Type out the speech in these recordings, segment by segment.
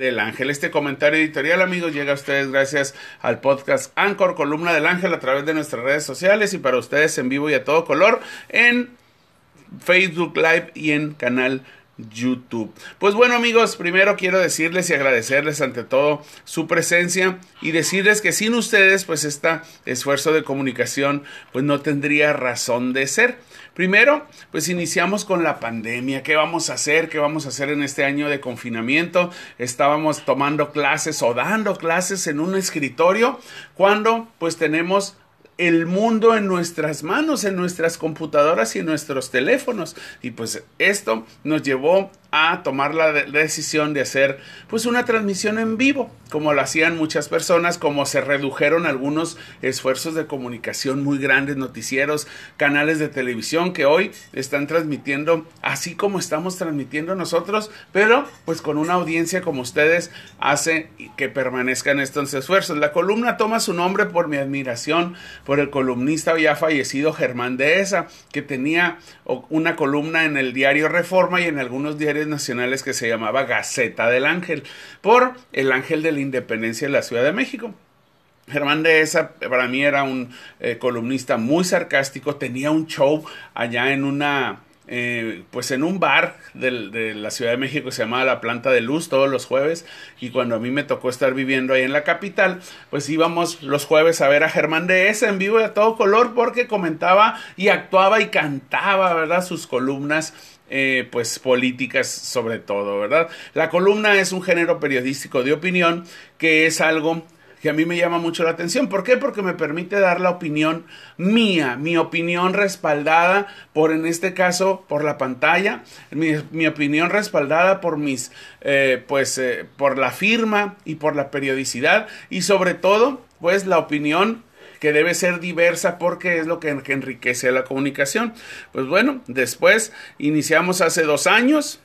del Ángel. Este comentario editorial, amigos, llega a ustedes gracias al podcast Anchor, columna del Ángel, a través de nuestras redes sociales y para ustedes en vivo y a todo color en Facebook Live y en canal YouTube. Pues bueno amigos, primero quiero decirles y agradecerles ante todo su presencia y decirles que sin ustedes pues este esfuerzo de comunicación pues no tendría razón de ser. Primero, pues iniciamos con la pandemia. ¿Qué vamos a hacer? ¿Qué vamos a hacer en este año de confinamiento? Estábamos tomando clases o dando clases en un escritorio cuando pues tenemos el mundo en nuestras manos, en nuestras computadoras y en nuestros teléfonos. Y pues esto nos llevó a tomar la decisión de hacer pues una transmisión en vivo, como lo hacían muchas personas, como se redujeron algunos esfuerzos de comunicación muy grandes, noticieros, canales de televisión que hoy están transmitiendo así como estamos transmitiendo nosotros, pero pues con una audiencia como ustedes hace que permanezcan estos esfuerzos. La columna toma su nombre por mi admiración por el columnista ya fallecido Germán Dehesa, que tenía una columna en el diario Reforma y en algunos diarios nacionales que se llamaba Gaceta del Ángel, por el Ángel de la Independencia de la Ciudad de México. Germán de esa para mí era un eh, columnista muy sarcástico, tenía un show allá en una eh, pues en un bar de la Ciudad de México que se llamaba La Planta de Luz todos los jueves y cuando a mí me tocó estar viviendo ahí en la capital, pues íbamos los jueves a ver a Germán de esa en vivo y a todo color porque comentaba y actuaba y cantaba, ¿verdad? Sus columnas eh, pues políticas sobre todo, ¿verdad? La columna es un género periodístico de opinión que es algo que a mí me llama mucho la atención. ¿Por qué? Porque me permite dar la opinión mía, mi opinión respaldada por, en este caso, por la pantalla, mi, opinión respaldada por mis, eh, pues, eh, por la firma y por la periodicidad y sobre todo, pues, la opinión que debe ser diversa porque es lo que, enriquece la comunicación. Pues bueno, después iniciamos hace dos años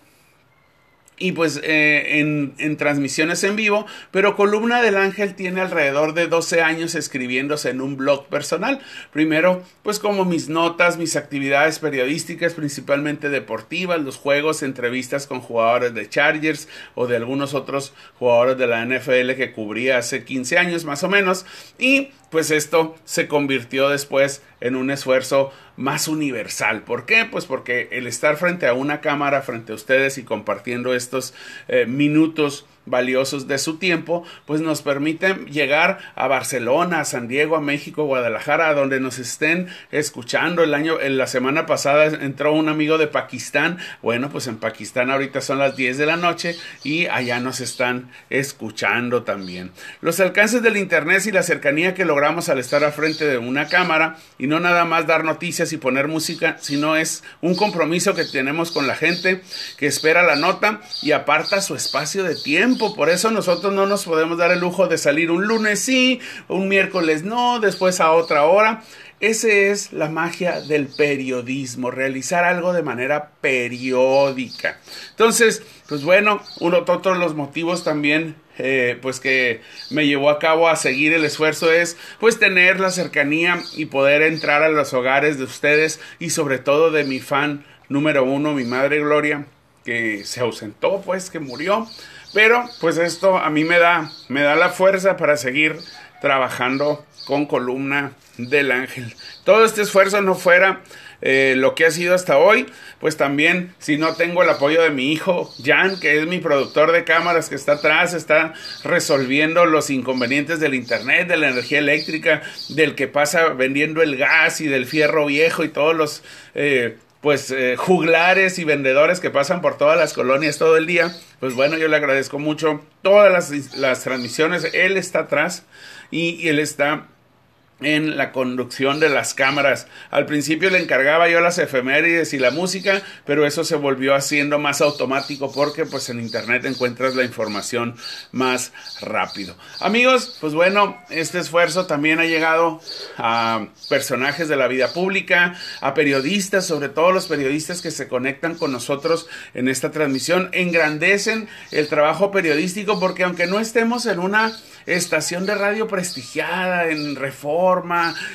y pues eh, en, transmisiones en vivo, pero Columna del Ángel tiene alrededor de 12 años escribiéndose en un blog personal. Primero, pues como mis notas, mis actividades periodísticas, principalmente deportivas, los juegos, entrevistas con jugadores de Chargers o de algunos otros jugadores de la NFL que cubría hace 15 años más o menos. Y pues esto se convirtió después en un esfuerzo más universal. ¿Por qué? Pues porque el estar frente a una cámara, frente a ustedes y compartiendo estos eh, minutos valiosos de su tiempo, pues nos permiten llegar a Barcelona, a San Diego, a México, Guadalajara, a donde nos estén escuchando. El año, en la semana pasada entró un amigo de Pakistán. Bueno, pues en Pakistán ahorita son las 10 de la noche y allá nos están escuchando también. Los alcances del Internet y la cercanía que logramos al estar al frente de una cámara y no nada más dar noticias y poner música, sino es un compromiso que tenemos con la gente que espera la nota y aparta su espacio de tiempo por eso nosotros no nos podemos dar el lujo de salir un lunes sí, un miércoles no, después a otra hora. Esa es la magia del periodismo, realizar algo de manera periódica. Entonces, pues bueno, uno de otros los motivos también eh, pues que me llevó a cabo a seguir el esfuerzo es pues tener la cercanía y poder entrar a los hogares de ustedes y sobre todo de mi fan número uno, mi madre Gloria, que se ausentó pues, que murió pero pues esto a mí me da, me da la fuerza para seguir trabajando con columna del ángel. Todo este esfuerzo no fuera eh, lo que ha sido hasta hoy, pues también si no tengo el apoyo de mi hijo Jan, que es mi productor de cámaras que está atrás, está resolviendo los inconvenientes del internet, de la energía eléctrica, del que pasa vendiendo el gas y del fierro viejo y todos los eh, pues eh, juglares y vendedores que pasan por todas las colonias todo el día. Pues bueno, yo le agradezco mucho todas las, las transmisiones. Él está atrás y, y él está en la conducción de las cámaras. Al principio le encargaba yo las efemérides y la música, pero eso se volvió haciendo más automático porque pues en internet encuentras la información más rápido. Amigos, pues bueno, este esfuerzo también ha llegado a personajes de la vida pública, a periodistas, sobre todo los periodistas que se conectan con nosotros en esta transmisión, engrandecen el trabajo periodístico porque aunque no estemos en una estación de radio prestigiada en Reforma,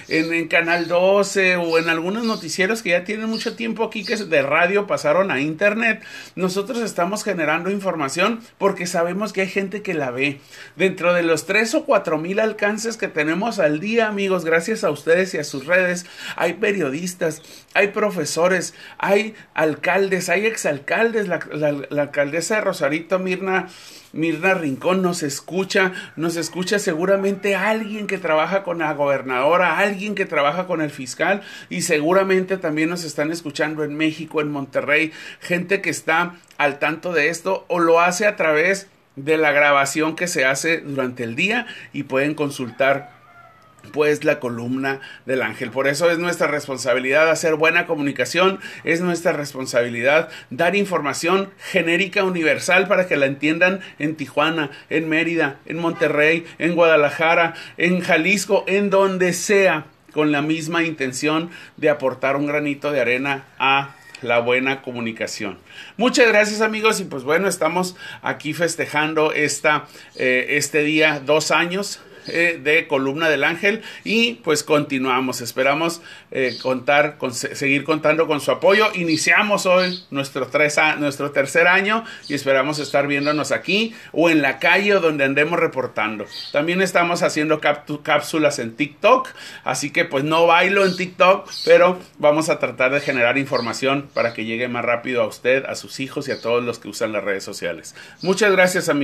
En, Canal 12 o en algunos noticieros que ya tienen mucho tiempo aquí que de radio pasaron a internet. Nosotros estamos generando información porque sabemos que hay gente que la ve. Dentro de los 3 o 4 mil alcances que tenemos al día, amigos, gracias a ustedes y a sus redes, hay periodistas, hay profesores, hay alcaldes, hay exalcaldes. La, la, la alcaldesa de Rosarito, Mirna Mirna Rincón nos escucha, nos escucha. Seguramente alguien que trabaja con la gobernadora, alguien que trabaja con el fiscal y seguramente también nos están escuchando en México, en Monterrey, gente que está al tanto de esto o lo hace a través de la grabación que se hace durante el día y pueden consultar pues la columna del ángel. Por eso es nuestra responsabilidad hacer buena comunicación, es nuestra responsabilidad dar información genérica universal para que la entiendan en Tijuana, en Mérida, en Monterrey, en Guadalajara, en Jalisco, en donde sea, con la misma intención de aportar un granito de arena a la buena comunicación. Muchas gracias amigos y pues bueno, estamos aquí festejando esta, eh, este día dos años eh, de Columna del Ángel y pues continuamos. Esperamos eh, contar, con, seguir contando con su apoyo. Iniciamos hoy nuestro, tres a, nuestro tercer año y esperamos estar viéndonos aquí o en la calle o donde andemos reportando. También estamos haciendo cápsulas en TikTok, así que pues no bailo en TikTok, pero vamos a tratar de generar información para que llegue más rápido a usted, a sus hijos y a todos los que usan las redes sociales. Muchas gracias amigos.